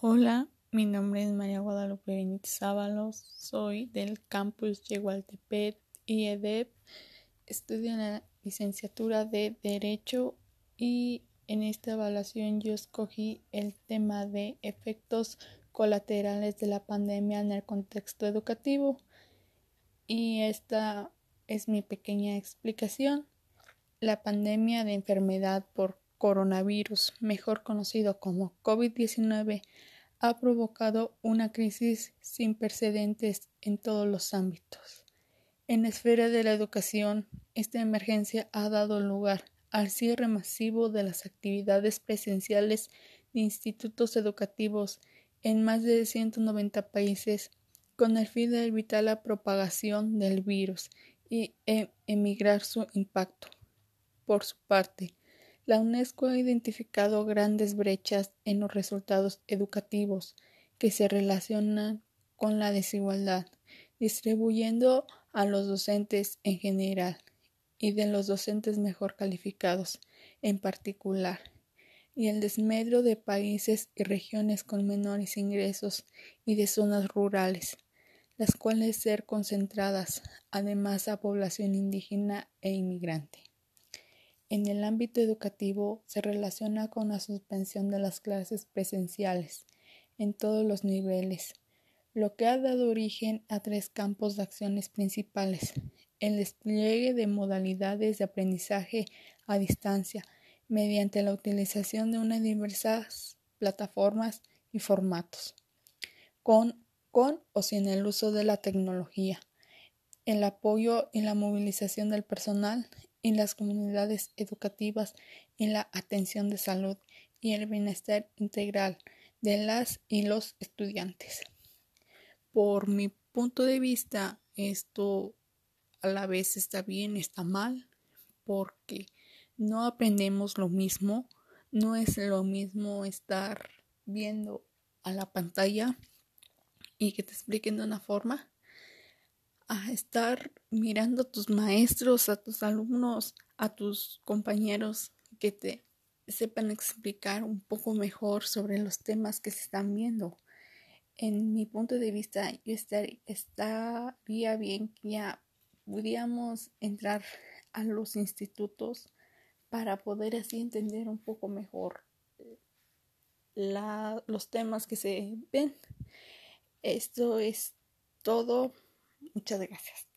Hola, mi nombre es María Guadalupe Benítez Ábalos, soy del campus Yegualtepec y EDEP, estudio en la licenciatura de Derecho y en esta evaluación yo escogí el tema de efectos colaterales de la pandemia en el contexto educativo y esta es mi pequeña explicación. La pandemia de enfermedad por coronavirus, mejor conocido como COVID-19, ha provocado una crisis sin precedentes en todos los ámbitos. En la esfera de la educación, esta emergencia ha dado lugar al cierre masivo de las actividades presenciales de institutos educativos en más de 190 países con el fin de evitar la propagación del virus y e emigrar su impacto. Por su parte, la UNESCO ha identificado grandes brechas en los resultados educativos que se relacionan con la desigualdad, distribuyendo a los docentes en general y de los docentes mejor calificados en particular, y el desmedro de países y regiones con menores ingresos y de zonas rurales, las cuales ser concentradas además a población indígena e inmigrante en el ámbito educativo se relaciona con la suspensión de las clases presenciales en todos los niveles, lo que ha dado origen a tres campos de acciones principales. El despliegue de modalidades de aprendizaje a distancia mediante la utilización de unas diversas plataformas y formatos, con, con o sin el uso de la tecnología, el apoyo y la movilización del personal en las comunidades educativas, en la atención de salud y el bienestar integral de las y los estudiantes. Por mi punto de vista, esto a la vez está bien, está mal, porque no aprendemos lo mismo, no es lo mismo estar viendo a la pantalla y que te expliquen de una forma a estar mirando a tus maestros, a tus alumnos, a tus compañeros que te sepan explicar un poco mejor sobre los temas que se están viendo. En mi punto de vista, yo estaría bien que ya pudiéramos entrar a los institutos para poder así entender un poco mejor los temas que se ven. Esto es todo. Muchas gracias.